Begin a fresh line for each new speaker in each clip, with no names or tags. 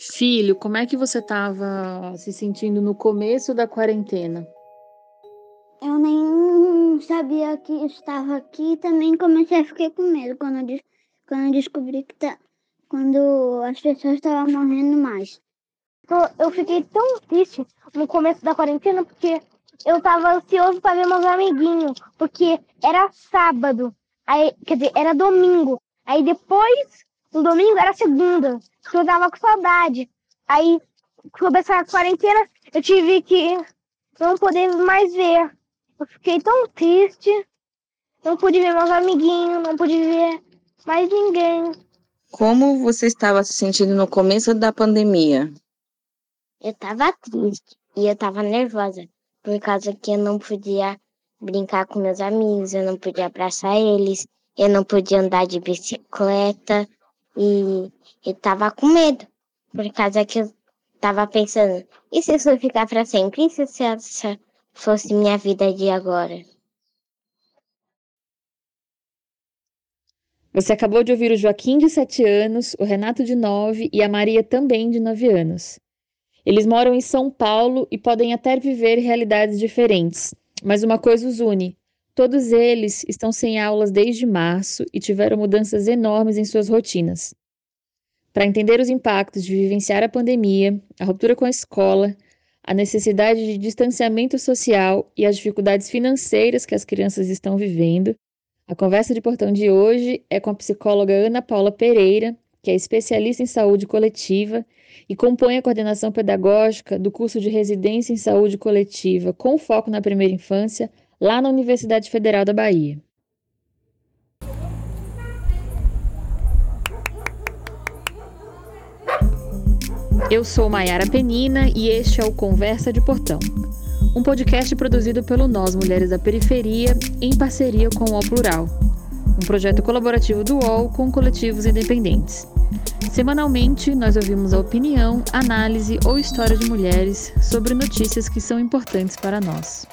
Filho, como é que você estava se sentindo no começo da quarentena?
Eu nem sabia que estava aqui e também comecei a ficar com medo quando quando descobri que tá, quando as pessoas estavam morrendo mais.
Eu fiquei tão triste no começo da quarentena porque eu tava ansioso para ver meus amiguinhos, porque era sábado, aí, quer dizer, era domingo. Aí depois, no domingo era segunda, que eu tava com saudade. Aí começou a quarentena, eu tive que não poder mais ver. Eu fiquei tão triste. Não pude ver meus amiguinhos, não pude ver mais ninguém.
Como você estava se sentindo no começo da pandemia?
Eu estava triste e eu estava nervosa, por causa que eu não podia brincar com meus amigos, eu não podia abraçar eles, eu não podia andar de bicicleta e eu estava com medo, por causa que eu estava pensando, e se isso ficar para sempre? E se essa fosse minha vida de agora.
Você acabou de ouvir o Joaquim, de 7 anos, o Renato, de 9 e a Maria, também de 9 anos. Eles moram em São Paulo e podem até viver realidades diferentes, mas uma coisa os une: todos eles estão sem aulas desde março e tiveram mudanças enormes em suas rotinas. Para entender os impactos de vivenciar a pandemia, a ruptura com a escola, a necessidade de distanciamento social e as dificuldades financeiras que as crianças estão vivendo. A conversa de portão de hoje é com a psicóloga Ana Paula Pereira, que é especialista em saúde coletiva e compõe a coordenação pedagógica do curso de residência em saúde coletiva com foco na primeira infância, lá na Universidade Federal da Bahia. Eu sou Maiara Penina e este é o Conversa de Portão, um podcast produzido pelo Nós Mulheres da Periferia em parceria com o Plural, um projeto colaborativo do UOL com coletivos independentes. Semanalmente, nós ouvimos a opinião, análise ou história de mulheres sobre notícias que são importantes para nós.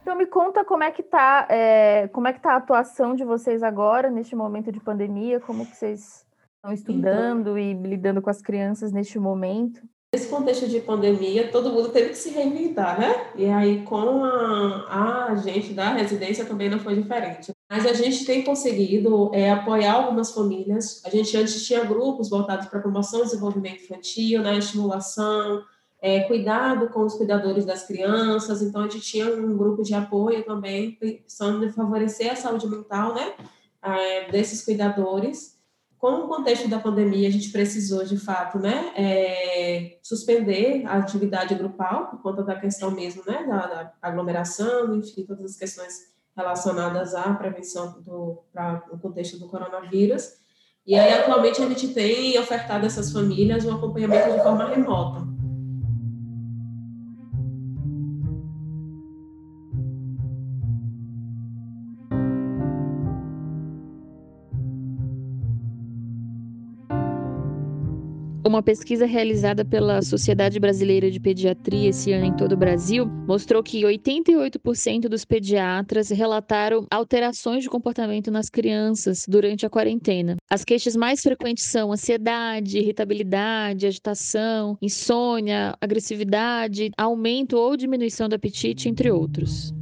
Então me conta como é que tá, é, como é que tá a atuação de vocês agora neste momento de pandemia, como que vocês estão estudando então, e lidando com as crianças neste momento?
Nesse contexto de pandemia, todo mundo teve que se reinventar, né? E aí, com a, a gente da residência também não foi diferente. Mas a gente tem conseguido é, apoiar algumas famílias. A gente antes tinha grupos voltados para promoção e desenvolvimento infantil, né, estimulação, é, cuidado com os cuidadores das crianças. Então, a gente tinha um grupo de apoio também, pensando em favorecer a saúde mental né, é, desses cuidadores com o contexto da pandemia, a gente precisou, de fato, né, é, suspender a atividade grupal, por conta da questão mesmo, né, da, da aglomeração, enfim, todas as questões relacionadas à prevenção do pra, no contexto do coronavírus. E aí, atualmente, a gente tem ofertado a essas famílias um acompanhamento de forma remota.
Uma pesquisa realizada pela Sociedade Brasileira de Pediatria esse ano em todo o Brasil mostrou que 88% dos pediatras relataram alterações de comportamento nas crianças durante a quarentena. As queixas mais frequentes são ansiedade, irritabilidade, agitação, insônia, agressividade, aumento ou diminuição do apetite, entre outros.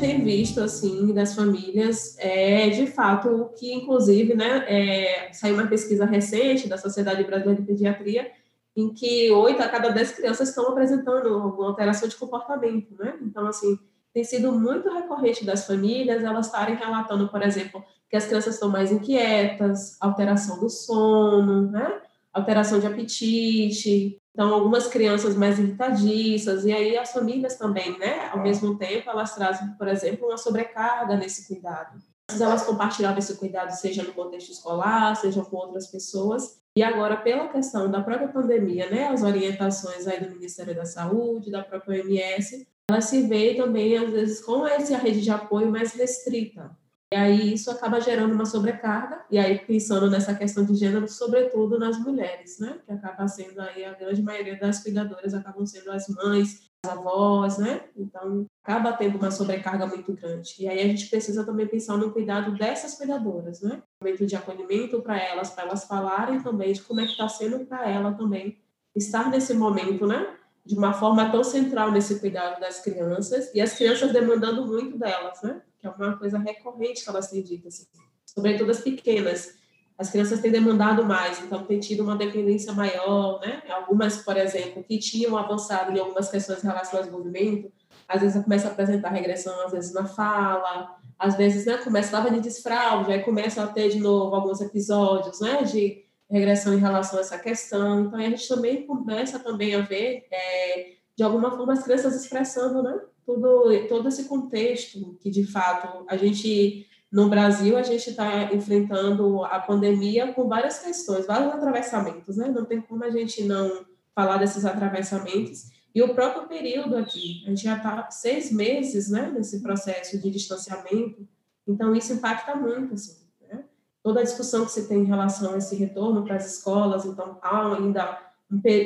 Tem visto, assim, das famílias é, de fato, que inclusive, né, é, saiu uma pesquisa recente da Sociedade Brasileira de Pediatria, em que oito a cada dez crianças estão apresentando alguma alteração de comportamento, né? Então, assim, tem sido muito recorrente das famílias elas estarem relatando, por exemplo, que as crianças estão mais inquietas, alteração do sono, né? Alteração de apetite, então, algumas crianças mais irritadiças, e aí as famílias também, né? Ao mesmo tempo, elas trazem, por exemplo, uma sobrecarga nesse cuidado. Elas compartilhavam esse cuidado, seja no contexto escolar, seja com outras pessoas. E agora, pela questão da própria pandemia, né? As orientações aí do Ministério da Saúde, da própria OMS, elas se veem também, às vezes, com essa rede de apoio mais restrita. E aí isso acaba gerando uma sobrecarga, e aí pensando nessa questão de gênero, sobretudo nas mulheres, né? Que acaba sendo aí a grande maioria das cuidadoras acabam sendo as mães, avós, né? Então, acaba tendo uma sobrecarga muito grande. E aí a gente precisa também pensar no cuidado dessas cuidadoras, né? Momento de acolhimento para elas, para elas falarem também de como é que está sendo para ela também estar nesse momento, né? De uma forma tão central nesse cuidado das crianças e as crianças demandando muito delas, né? Que é uma coisa recorrente que elas têm dito, assim, sobretudo as pequenas. As crianças têm demandado mais, então tem tido uma dependência maior, né? Algumas, por exemplo, que tinham avançado em algumas questões relacionadas ao desenvolvimento, às vezes começa a apresentar regressão, às vezes na fala, às vezes, né, estava de desfraude, aí começa a ter de novo alguns episódios, né, de regressão em relação a essa questão, então a gente também começa também a ver, é, de alguma forma, as crianças expressando, né, tudo, todo esse contexto que, de fato, a gente no Brasil, a gente está enfrentando a pandemia com várias questões, vários atravessamentos, né? Não tem como a gente não falar desses atravessamentos. E o próprio período aqui, a gente já está seis meses, né, nesse processo de distanciamento, então isso impacta muito, assim, né? Toda a discussão que se tem em relação a esse retorno para as escolas, então há ainda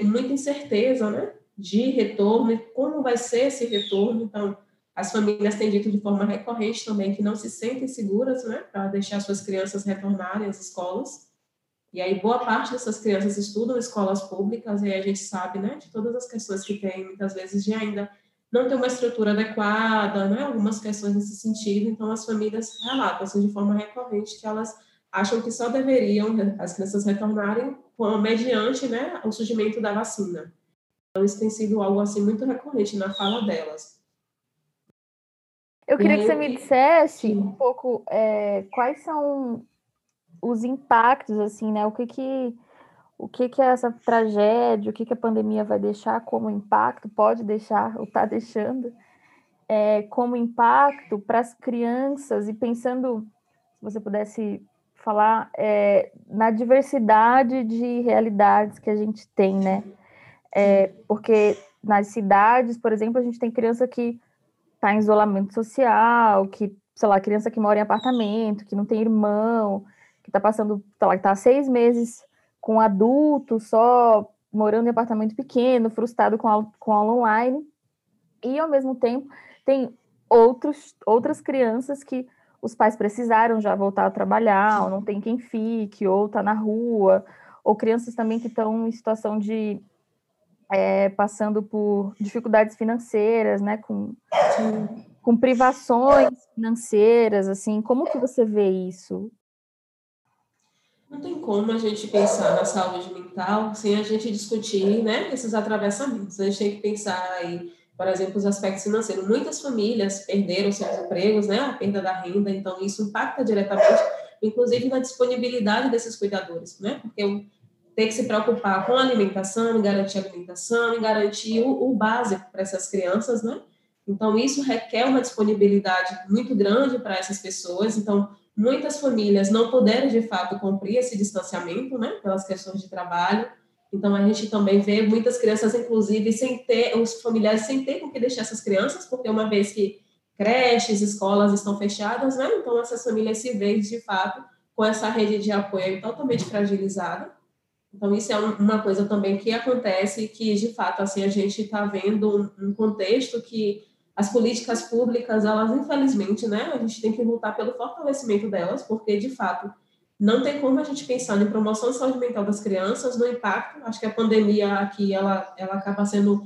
muita incerteza, né, de retorno e como vai ser esse retorno, então as famílias têm dito de forma recorrente também que não se sentem seguras, né, para deixar suas crianças retornarem às escolas. E aí boa parte dessas crianças estudam escolas públicas e a gente sabe, né, de todas as questões que tem, muitas vezes de ainda não ter uma estrutura adequada, né, algumas questões nesse sentido. Então as famílias relatam assim, de forma recorrente que elas acham que só deveriam as crianças retornarem mediante, né, o surgimento da vacina. Então isso tem sido algo assim muito recorrente na fala delas.
Eu queria que você me dissesse um pouco é, quais são os impactos, assim, né? O que que, o que que essa tragédia, o que que a pandemia vai deixar como impacto, pode deixar, ou está deixando, é, como impacto para as crianças, e pensando, se você pudesse falar, é, na diversidade de realidades que a gente tem, né? É, porque nas cidades, por exemplo, a gente tem criança que está em isolamento social, que, sei lá, criança que mora em apartamento, que não tem irmão, que está passando, sei lá, que está seis meses com adulto só, morando em apartamento pequeno, frustrado com aula, com aula online, e ao mesmo tempo tem outros, outras crianças que os pais precisaram já voltar a trabalhar, ou não tem quem fique, ou está na rua, ou crianças também que estão em situação de é, passando por dificuldades financeiras, né, com, com privações financeiras, assim, como que você vê isso?
Não tem como a gente pensar na saúde mental sem a gente discutir, né, esses atravessamentos. A gente tem que pensar aí, por exemplo, os aspectos financeiros. Muitas famílias perderam seus empregos, né, a perda da renda, então isso impacta diretamente, inclusive na disponibilidade desses cuidadores, né, porque ter que se preocupar com a alimentação, garantir a alimentação, garantir o, o básico para essas crianças, né? Então, isso requer uma disponibilidade muito grande para essas pessoas. Então, muitas famílias não puderam, de fato, cumprir esse distanciamento, né? Pelas questões de trabalho. Então, a gente também vê muitas crianças, inclusive, sem ter, os familiares sem ter com que deixar essas crianças, porque uma vez que creches, escolas estão fechadas, né? Então, essas famílias se veem, de fato, com essa rede de apoio totalmente fragilizada. Então, isso é uma coisa também que acontece que, de fato, assim, a gente está vendo um contexto que as políticas públicas, elas, infelizmente, né, a gente tem que lutar pelo fortalecimento delas, porque, de fato, não tem como a gente pensar em promoção de saúde mental das crianças, no impacto, acho que a pandemia aqui, ela, ela acaba sendo,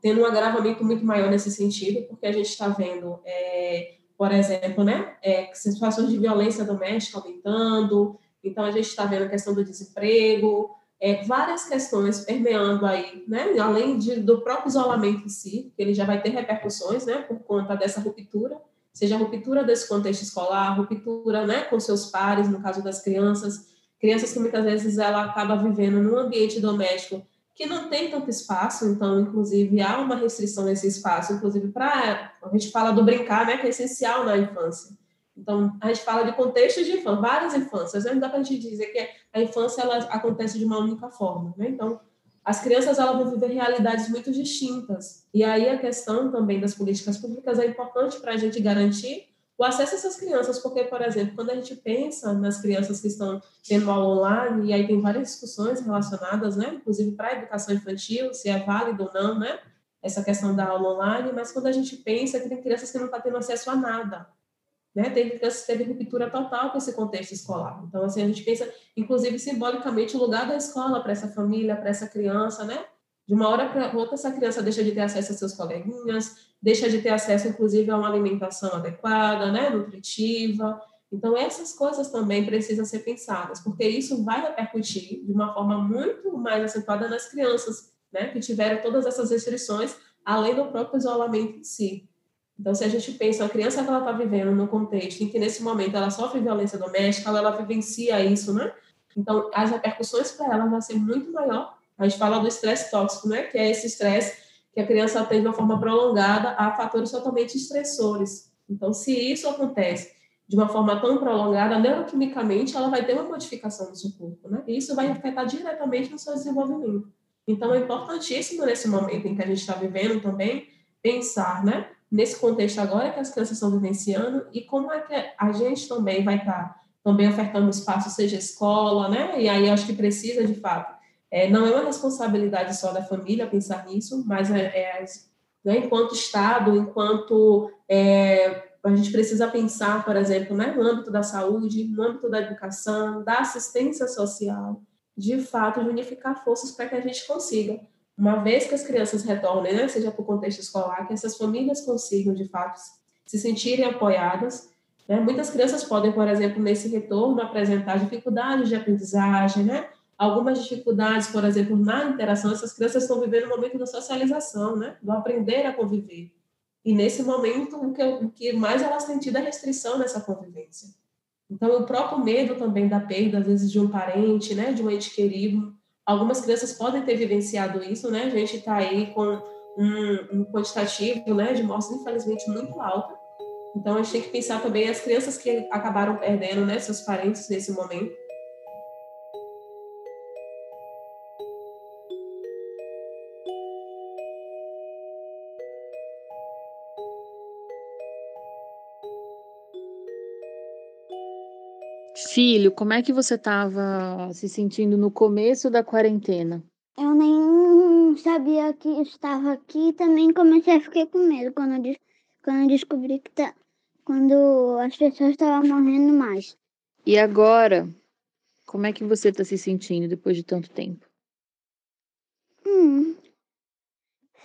tendo um agravamento muito maior nesse sentido, porque a gente está vendo, é, por exemplo, né, é, situações de violência doméstica aumentando, então, a gente está vendo a questão do desemprego, é, várias questões permeando aí, né? além de, do próprio isolamento em si, que ele já vai ter repercussões né? por conta dessa ruptura, seja a ruptura desse contexto escolar, ruptura né? com seus pares, no caso das crianças, crianças que muitas vezes ela acaba vivendo num ambiente doméstico que não tem tanto espaço, então, inclusive, há uma restrição nesse espaço, inclusive para, a gente fala do brincar, né, que é essencial na infância. Então, a gente fala de contextos de infância, várias infâncias, não dá para a gente dizer que a infância ela acontece de uma única forma. Né? Então, as crianças elas vão viver realidades muito distintas. E aí a questão também das políticas públicas é importante para a gente garantir o acesso a essas crianças, porque, por exemplo, quando a gente pensa nas crianças que estão tendo aula online, e aí tem várias discussões relacionadas, né, inclusive para a educação infantil, se é válido ou não, né, essa questão da aula online, mas quando a gente pensa que tem crianças que não estão tá tendo acesso a nada, né? Teve teve ruptura total com esse contexto escolar. Então, assim, a gente pensa, inclusive, simbolicamente, o lugar da escola para essa família, para essa criança, né? De uma hora para outra, essa criança deixa de ter acesso a seus coleguinhas, deixa de ter acesso, inclusive, a uma alimentação adequada, né? Nutritiva. Então, essas coisas também precisam ser pensadas, porque isso vai repercutir de uma forma muito mais acentuada nas crianças, né, que tiveram todas essas restrições, além do próprio isolamento em si. Então, se a gente pensa, a criança que ela está vivendo no contexto em que, nesse momento, ela sofre violência doméstica, ela, ela vivencia isso, né? Então, as repercussões para ela vão ser muito maior. A gente fala do estresse tóxico, né? Que é esse estresse que a criança tem de uma forma prolongada a fatores totalmente estressores. Então, se isso acontece de uma forma tão prolongada, neuroquimicamente, ela vai ter uma modificação no seu corpo, né? E isso vai afetar diretamente no seu desenvolvimento. Então, é importantíssimo nesse momento em que a gente está vivendo também pensar, né? Nesse contexto agora que as crianças estão vivenciando e como é que a gente também vai estar tá também ofertando espaço, seja escola, né? E aí acho que precisa, de fato, é, não é uma responsabilidade só da família pensar nisso, mas é, é né, enquanto Estado, enquanto é, a gente precisa pensar, por exemplo, né, no âmbito da saúde, no âmbito da educação, da assistência social, de fato, de unificar forças para que a gente consiga, uma vez que as crianças retornem, né, seja para o contexto escolar, que essas famílias consigam, de fato, se sentirem apoiadas. Né? Muitas crianças podem, por exemplo, nesse retorno, apresentar dificuldades de aprendizagem, né? algumas dificuldades, por exemplo, na interação. Essas crianças estão vivendo um momento da socialização, né? do aprender a conviver. E nesse momento, o que, o que mais elas têm tido é restrição nessa convivência. Então, o próprio medo também da perda, às vezes, de um parente, né, de um ente querido. Algumas crianças podem ter vivenciado isso, né? A gente está aí com um, um, quantitativo, né, de mortes, infelizmente, muito alto. Então, a gente tem que pensar também as crianças que acabaram perdendo, né, seus parentes nesse momento
Filho, como é que você estava se sentindo no começo da quarentena?
Eu nem sabia que estava aqui e também comecei a ficar com medo quando eu, quando descobri que tá, quando as pessoas estavam morrendo mais.
E agora, como é que você está se sentindo depois de tanto tempo?
Hum,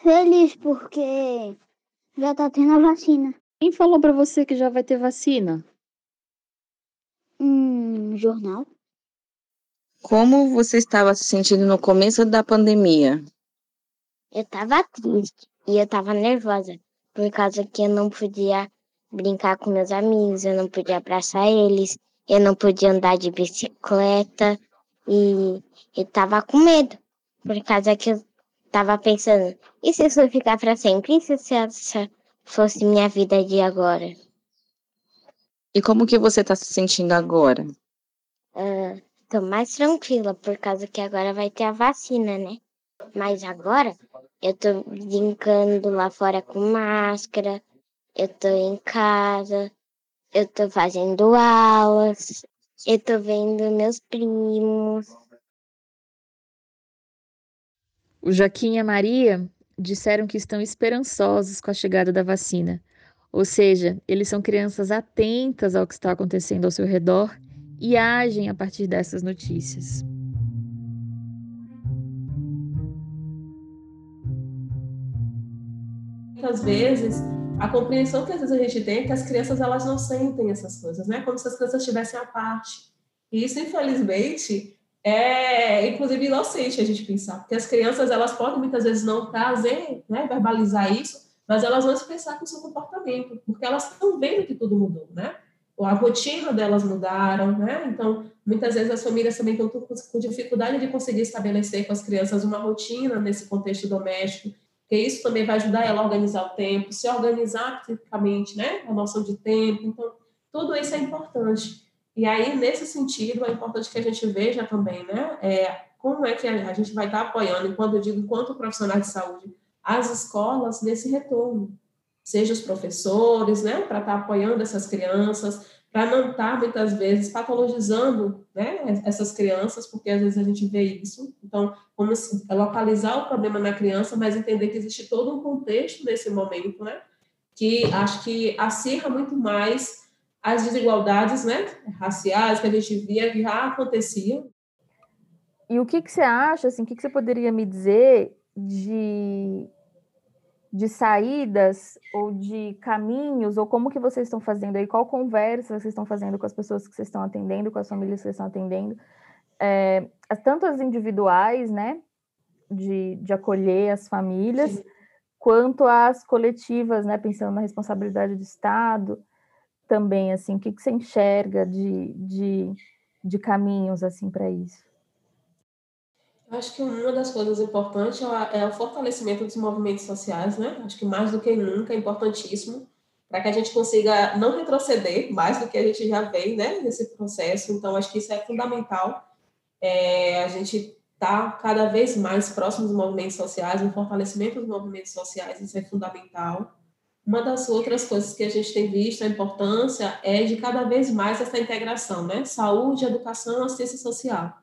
feliz porque já tá tendo a vacina.
Quem falou para você que já vai ter vacina?
Jornal.
Como você estava se sentindo no começo da pandemia?
Eu estava triste e eu estava nervosa, por causa que eu não podia brincar com meus amigos, eu não podia abraçar eles, eu não podia andar de bicicleta e eu estava com medo, por causa que eu estava pensando, e se isso ficar para sempre? E se essa fosse minha vida de agora?
E como que você está se sentindo agora?
Uh, tô mais tranquila, por causa que agora vai ter a vacina, né? Mas agora eu tô brincando lá fora com máscara, eu tô em casa, eu tô fazendo aulas, eu tô vendo meus primos.
O Joaquim e a Maria disseram que estão esperançosos com a chegada da vacina ou seja, eles são crianças atentas ao que está acontecendo ao seu redor e agem a partir dessas notícias.
Muitas vezes, a compreensão que às vezes a gente tem é que as crianças elas não sentem essas coisas, né? Como se as crianças estivessem à parte. E isso, infelizmente, é inclusive inocente a gente pensar, porque as crianças elas podem muitas vezes não trazer, né, verbalizar isso, mas elas vão expressar com o seu comportamento, porque elas estão vendo que tudo mudou, né? A rotina delas mudaram, né? Então, muitas vezes as famílias também estão com dificuldade de conseguir estabelecer com as crianças uma rotina nesse contexto doméstico, porque isso também vai ajudar ela a organizar o tempo, se organizar psiquicamente, né? A noção de tempo. Então, tudo isso é importante. E aí, nesse sentido, é importante que a gente veja também, né? É, como é que a gente vai estar apoiando, enquanto eu digo, enquanto profissionais de saúde, as escolas nesse retorno, seja os professores, né, para estar tá apoiando essas crianças, para não estar, tá, muitas vezes, patologizando né, essas crianças, porque às vezes a gente vê isso. Então, como localizar o problema na criança, mas entender que existe todo um contexto nesse momento, né, que acho que acirra muito mais as desigualdades né, raciais que a gente via que já aconteciam.
E o que, que você acha, assim, o que, que você poderia me dizer de de saídas ou de caminhos, ou como que vocês estão fazendo aí, qual conversa vocês estão fazendo com as pessoas que vocês estão atendendo, com as famílias que vocês estão atendendo, é, tanto as individuais, né, de, de acolher as famílias, Sim. quanto as coletivas, né, pensando na responsabilidade do Estado, também, assim, o que, que você enxerga de, de, de caminhos, assim, para isso?
Acho que uma das coisas importantes é, é o fortalecimento dos movimentos sociais, né? Acho que mais do que nunca é importantíssimo para que a gente consiga não retroceder mais do que a gente já vem, né, nesse processo. Então, acho que isso é fundamental. É, a gente está cada vez mais próximo dos movimentos sociais, o fortalecimento dos movimentos sociais, isso é fundamental. Uma das outras coisas que a gente tem visto a importância é de cada vez mais essa integração, né? Saúde, educação, assistência social.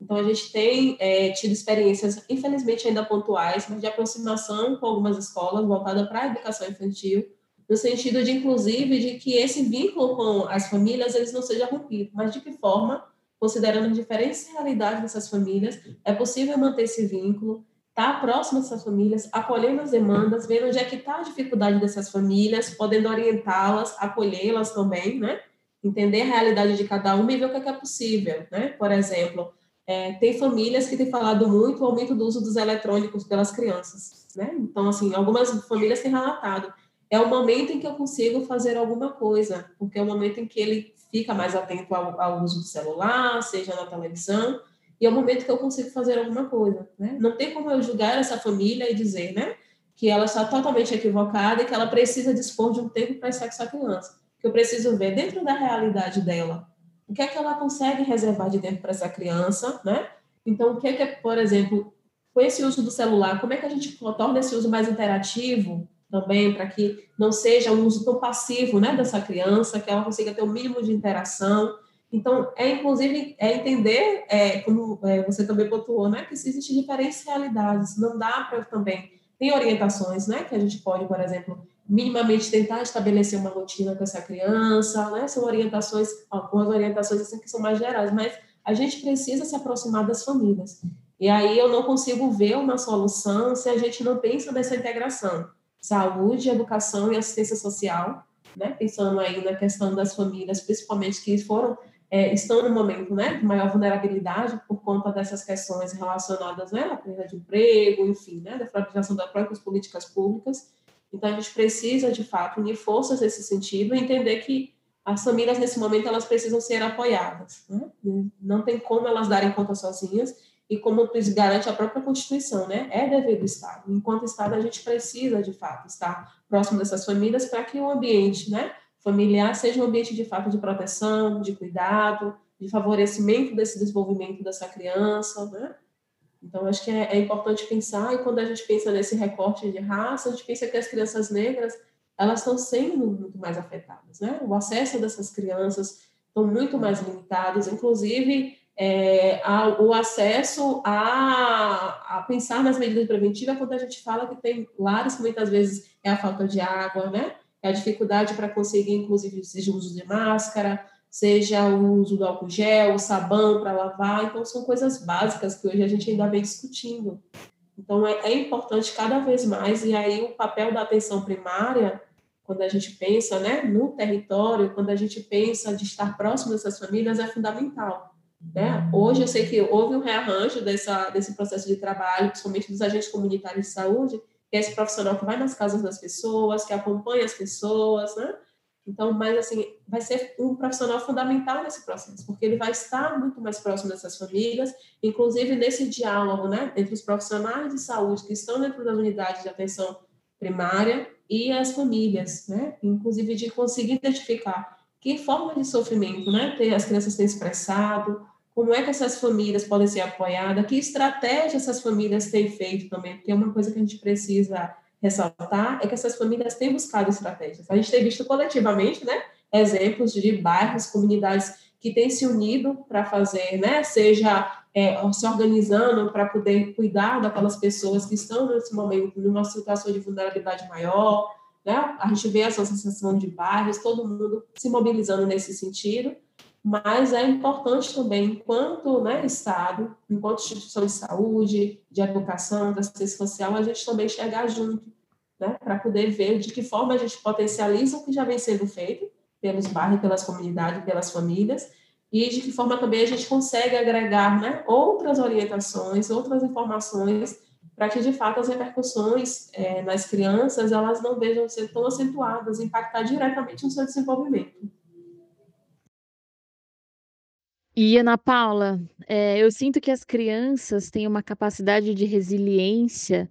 Então, a gente tem é, tido experiências, infelizmente ainda pontuais, mas de aproximação com algumas escolas voltada para a educação infantil, no sentido de, inclusive, de que esse vínculo com as famílias eles não seja rompido, mas de que forma, considerando as diferentes realidades dessas famílias, é possível manter esse vínculo, estar tá próximo dessas famílias, acolhendo as demandas, vendo onde é que está a dificuldade dessas famílias, podendo orientá-las, acolhê-las também, né? Entender a realidade de cada uma e ver o que é, que é possível, né? Por exemplo, é, tem famílias que têm falado muito o aumento do uso dos eletrônicos pelas crianças, né? Então, assim, algumas famílias têm relatado. É o momento em que eu consigo fazer alguma coisa, porque é o momento em que ele fica mais atento ao, ao uso do celular, seja na televisão, e é o momento que eu consigo fazer alguma coisa, né? Não tem como eu julgar essa família e dizer, né, que ela está totalmente equivocada e que ela precisa dispor de um tempo para essa criança. Que eu preciso ver dentro da realidade dela, o que é que ela consegue reservar de tempo para essa criança, né? Então, o que é que, por exemplo, com esse uso do celular, como é que a gente torna esse uso mais interativo também, para que não seja um uso tão passivo, né, dessa criança, que ela consiga ter o um mínimo de interação. Então, é inclusive é entender, é, como é, você também pontuou, né, que existem diferentes realidades. Não dá para também tem orientações, né, que a gente pode, por exemplo, minimamente tentar estabelecer uma rotina com essa criança, né? São orientações, algumas orientações assim que são mais gerais, mas a gente precisa se aproximar das famílias. E aí eu não consigo ver uma solução se a gente não pensa nessa integração. Saúde, educação e assistência social, né? Pensando aí na questão das famílias, principalmente que foram é, estão no momento né, de maior vulnerabilidade por conta dessas questões relacionadas né, à perda de emprego, enfim, né, da fragilização das próprias políticas públicas. Então, a gente precisa, de fato, unir forças nesse sentido e entender que as famílias, nesse momento, elas precisam ser apoiadas. Né? Não tem como elas darem conta sozinhas e como garante a própria Constituição, né? É dever do Estado. Enquanto Estado, a gente precisa, de fato, estar próximo dessas famílias para que o ambiente né, familiar seja um ambiente, de fato, de proteção, de cuidado, de favorecimento desse desenvolvimento dessa criança, né? Então, acho que é, é, importante pensar, e quando a gente pensa nesse recorte de raça, a gente pensa que as crianças negras, elas estão sendo muito mais afetadas, né? O acesso dessas crianças estão muito mais limitados, inclusive é, a, o acesso a, a pensar nas medidas preventivas quando a gente fala que tem lares que muitas vezes é a falta de água, né? É a dificuldade para conseguir, inclusive, o uso de máscara, seja o uso do álcool gel, o sabão para lavar. Então, são coisas básicas que hoje a gente ainda vem discutindo. Então, é, é, importante cada vez mais, e aí o papel da atenção primária, quando a gente pensa né, no território, quando a gente pensa de estar próximo dessas famílias, é fundamental. Né? Hoje, eu sei que houve um rearranjo dessa, desse processo de trabalho, principalmente dos agentes comunitários de saúde, que é esse profissional que vai nas casas das pessoas, que acompanha as pessoas, né? Então, mas assim, vai ser um profissional fundamental nesse processo, porque ele vai estar muito mais próximo dessas famílias, inclusive nesse diálogo, né, entre os profissionais de saúde que estão dentro das unidades de atenção primária e as famílias, né, inclusive de conseguir identificar que forma de sofrimento, né, as crianças têm expressado, como é que essas famílias podem ser apoiadas, que estratégia essas famílias têm feito também, porque é uma coisa que a gente precisa ressaltar é que essas famílias têm buscado estratégias. A gente tem visto coletivamente, né, exemplos de bairros, comunidades que têm se unido para fazer, né, seja é, se organizando para poder cuidar daquelas pessoas que estão nesse momento numa situação de vulnerabilidade maior, né? A gente vê essa associação de bairros, todo mundo se mobilizando nesse sentido, mas é importante também, enquanto né, Estado, enquanto instituição de saúde, de educação, da assistência social, a gente também chegar junto, né, para poder ver de que forma a gente potencializa o que já vem sendo feito pelos bairros, pelas comunidades, pelas famílias, e de que forma também a gente consegue agregar né, outras orientações, outras informações, para que de fato as repercussões é, nas crianças elas não vejam ser tão acentuadas, impactar diretamente no seu desenvolvimento.
E Ana Paula, é, eu sinto que as crianças têm uma capacidade de resiliência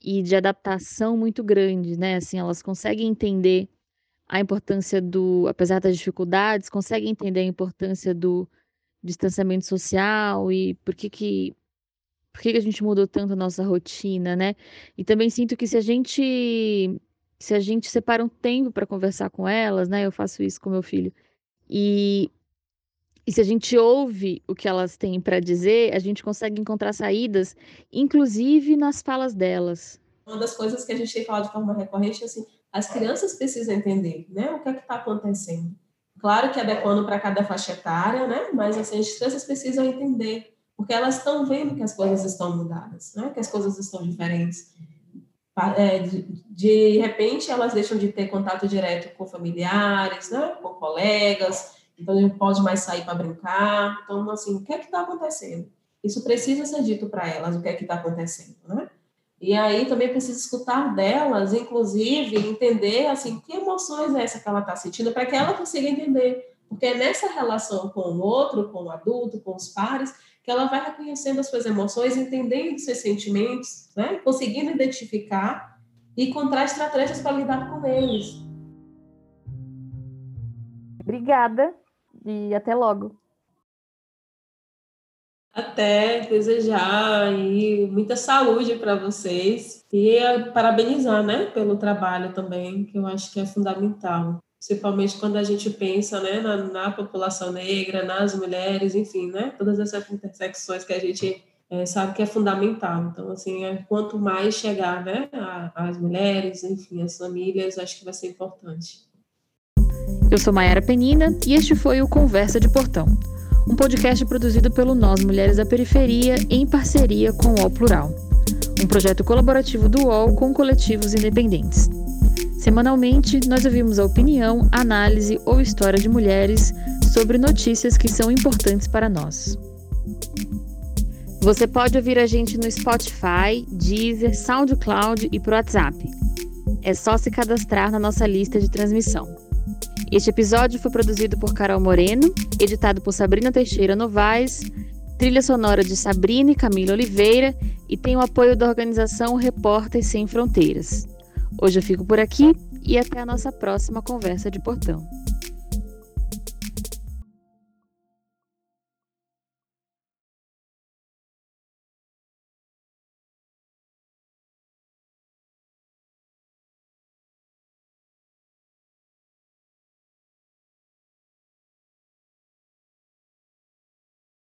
e de adaptação muito grande, né? Assim, elas conseguem entender a importância do, apesar das dificuldades, conseguem entender a importância do distanciamento social e por que que por que, que a gente mudou tanto a nossa rotina, né? E também sinto que se a gente se a gente separa um tempo para conversar com elas, né? Eu faço isso com meu filho. E e se a gente ouve o que elas têm para dizer, a gente consegue encontrar saídas, inclusive nas falas delas.
Uma das coisas que a gente tem falado de forma recorrente é assim, as crianças precisam entender, né, o que é que está acontecendo. Claro que adequando para cada faixa etária, né, mas assim, as crianças precisam entender, porque elas estão vendo que as coisas estão mudadas, né, que as coisas estão diferentes. É, de, de repente, elas deixam de ter contato direto com familiares, né, com colegas, então ele não pode mais sair para brincar. Então, assim, o que é que está acontecendo? Isso precisa ser dito para elas, o que é que está acontecendo, né? E aí também precisa escutar delas, inclusive entender assim que emoções é essa que ela está sentindo, para que ela consiga entender, porque é nessa relação com o outro, com o adulto, com os pares, que ela vai reconhecendo as suas emoções, entendendo seus sentimentos, né? conseguindo identificar e encontrar estratégias para lidar com eles.
Obrigada e até logo.
Até desejar e muita saúde para vocês e parabenizar, né, pelo trabalho também, que eu acho que é fundamental, principalmente quando a gente pensa, né, na, na população negra, nas mulheres, enfim, né, todas essas intersecções que a gente é, sabe que é fundamental. Então, assim, é, quanto mais chegar, né, às mulheres, enfim, às famílias, acho que vai ser importante.
Eu sou Mayara Penina e este foi o Conversa de Portão, um podcast produzido pelo Nós Mulheres da Periferia em parceria com o UOL Plural, um projeto colaborativo do UOL com coletivos independentes. Semanalmente, nós ouvimos a opinião, análise ou história de mulheres sobre notícias que são importantes para nós. Você pode ouvir a gente no Spotify, Deezer, SoundCloud e por WhatsApp. É só se cadastrar na nossa lista de transmissão. Este episódio foi produzido por Carol Moreno, editado por Sabrina Teixeira Novaes, trilha sonora de Sabrina e Camila Oliveira e tem o apoio da organização Repórteres Sem Fronteiras. Hoje eu fico por aqui e até a nossa próxima conversa de portão.